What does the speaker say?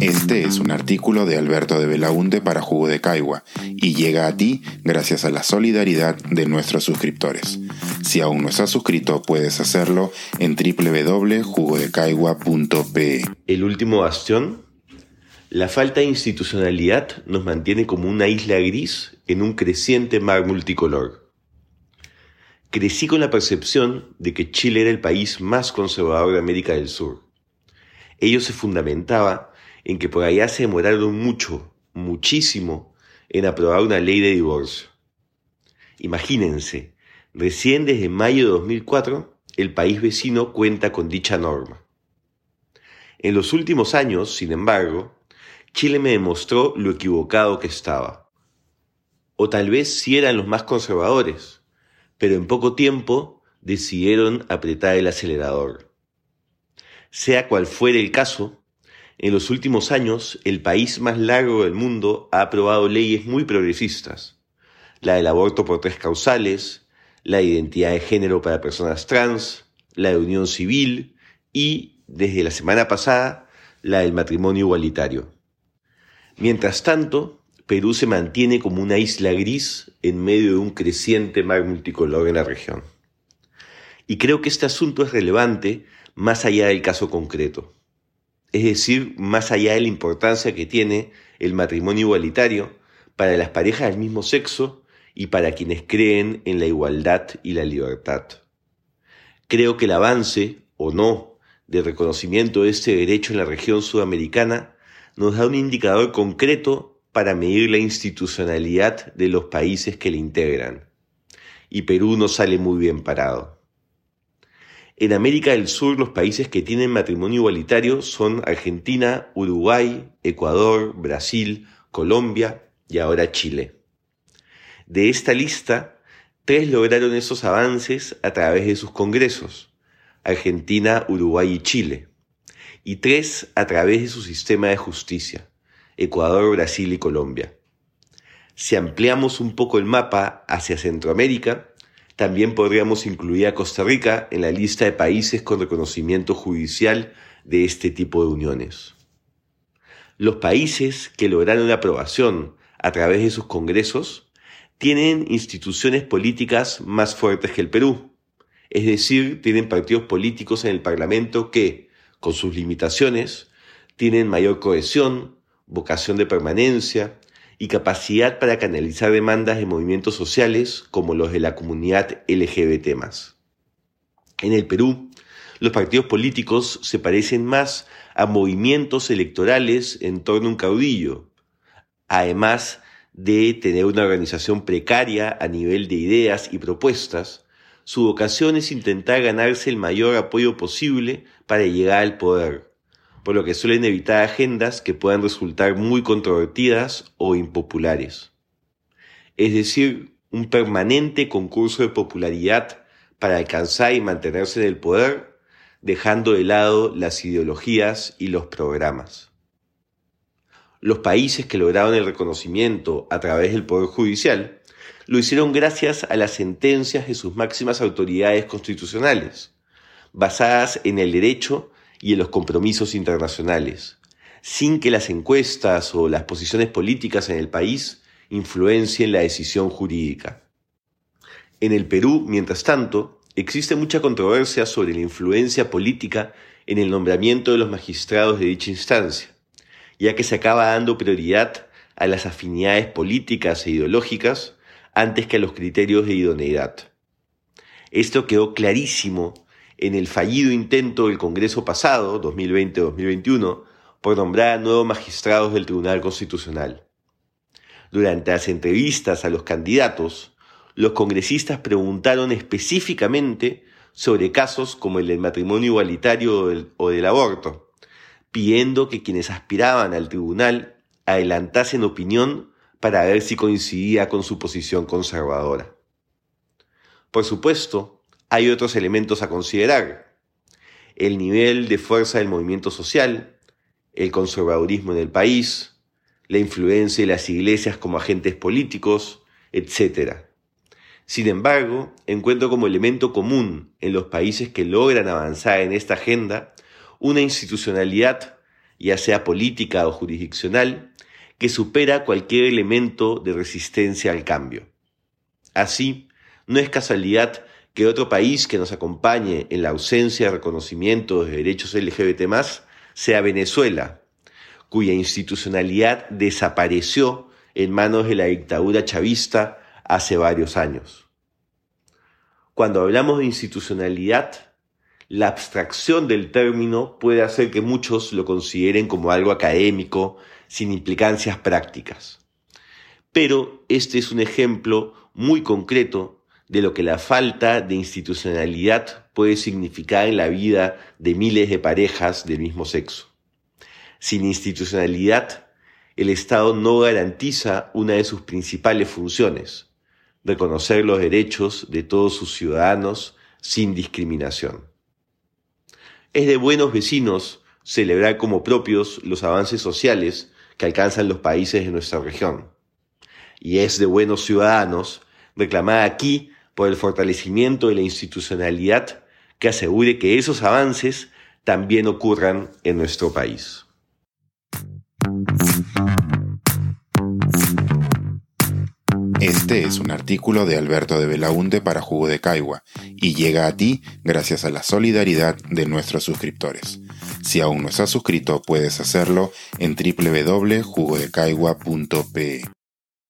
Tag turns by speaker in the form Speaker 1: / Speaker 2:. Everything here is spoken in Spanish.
Speaker 1: Este es un artículo de Alberto de Belaunte para Jugo de Caigua y llega a ti gracias a la solidaridad de nuestros suscriptores. Si aún no estás suscrito, puedes hacerlo en www.jugodecaigua.pe.
Speaker 2: El último bastión. La falta de institucionalidad nos mantiene como una isla gris en un creciente mar multicolor. Crecí con la percepción de que Chile era el país más conservador de América del Sur. Ello se fundamentaba en que por allá se demoraron mucho, muchísimo, en aprobar una ley de divorcio. Imagínense, recién desde mayo de 2004 el país vecino cuenta con dicha norma. En los últimos años, sin embargo, Chile me demostró lo equivocado que estaba. O tal vez sí eran los más conservadores, pero en poco tiempo decidieron apretar el acelerador. Sea cual fuere el caso, en los últimos años, el país más largo del mundo ha aprobado leyes muy progresistas. La del aborto por tres causales, la identidad de género para personas trans, la de unión civil y, desde la semana pasada, la del matrimonio igualitario. Mientras tanto, Perú se mantiene como una isla gris en medio de un creciente mar multicolor en la región. Y creo que este asunto es relevante más allá del caso concreto es decir, más allá de la importancia que tiene el matrimonio igualitario para las parejas del mismo sexo y para quienes creen en la igualdad y la libertad. Creo que el avance, o no, de reconocimiento de este derecho en la región sudamericana nos da un indicador concreto para medir la institucionalidad de los países que le integran. Y Perú no sale muy bien parado. En América del Sur los países que tienen matrimonio igualitario son Argentina, Uruguay, Ecuador, Brasil, Colombia y ahora Chile. De esta lista, tres lograron esos avances a través de sus congresos, Argentina, Uruguay y Chile, y tres a través de su sistema de justicia, Ecuador, Brasil y Colombia. Si ampliamos un poco el mapa hacia Centroamérica, también podríamos incluir a Costa Rica en la lista de países con reconocimiento judicial de este tipo de uniones. Los países que lograron la aprobación a través de sus congresos tienen instituciones políticas más fuertes que el Perú, es decir, tienen partidos políticos en el Parlamento que, con sus limitaciones, tienen mayor cohesión, vocación de permanencia y capacidad para canalizar demandas de movimientos sociales como los de la comunidad LGBT. En el Perú, los partidos políticos se parecen más a movimientos electorales en torno a un caudillo, además de tener una organización precaria a nivel de ideas y propuestas, su vocación es intentar ganarse el mayor apoyo posible para llegar al poder por lo que suelen evitar agendas que puedan resultar muy controvertidas o impopulares. Es decir, un permanente concurso de popularidad para alcanzar y mantenerse en el poder, dejando de lado las ideologías y los programas. Los países que lograron el reconocimiento a través del Poder Judicial lo hicieron gracias a las sentencias de sus máximas autoridades constitucionales, basadas en el derecho y en los compromisos internacionales, sin que las encuestas o las posiciones políticas en el país influencien la decisión jurídica. En el Perú, mientras tanto, existe mucha controversia sobre la influencia política en el nombramiento de los magistrados de dicha instancia, ya que se acaba dando prioridad a las afinidades políticas e ideológicas antes que a los criterios de idoneidad. Esto quedó clarísimo en el fallido intento del Congreso pasado, 2020-2021, por nombrar a nuevos magistrados del Tribunal Constitucional. Durante las entrevistas a los candidatos, los congresistas preguntaron específicamente sobre casos como el del matrimonio igualitario o del aborto, pidiendo que quienes aspiraban al tribunal adelantasen opinión para ver si coincidía con su posición conservadora. Por supuesto, hay otros elementos a considerar. El nivel de fuerza del movimiento social, el conservadurismo en el país, la influencia de las iglesias como agentes políticos, etc. Sin embargo, encuentro como elemento común en los países que logran avanzar en esta agenda una institucionalidad, ya sea política o jurisdiccional, que supera cualquier elemento de resistencia al cambio. Así, no es casualidad que otro país que nos acompañe en la ausencia de reconocimiento de derechos LGBT sea Venezuela, cuya institucionalidad desapareció en manos de la dictadura chavista hace varios años. Cuando hablamos de institucionalidad, la abstracción del término puede hacer que muchos lo consideren como algo académico, sin implicancias prácticas. Pero este es un ejemplo muy concreto de lo que la falta de institucionalidad puede significar en la vida de miles de parejas del mismo sexo. Sin institucionalidad, el Estado no garantiza una de sus principales funciones, reconocer los derechos de todos sus ciudadanos sin discriminación. Es de buenos vecinos celebrar como propios los avances sociales que alcanzan los países de nuestra región. Y es de buenos ciudadanos reclamar aquí por el fortalecimiento de la institucionalidad que asegure que esos avances también ocurran en nuestro país.
Speaker 1: Este es un artículo de Alberto de Belaunte para Jugo de Caigua y llega a ti gracias a la solidaridad de nuestros suscriptores. Si aún no estás suscrito, puedes hacerlo en www.jugodecaigua.pe.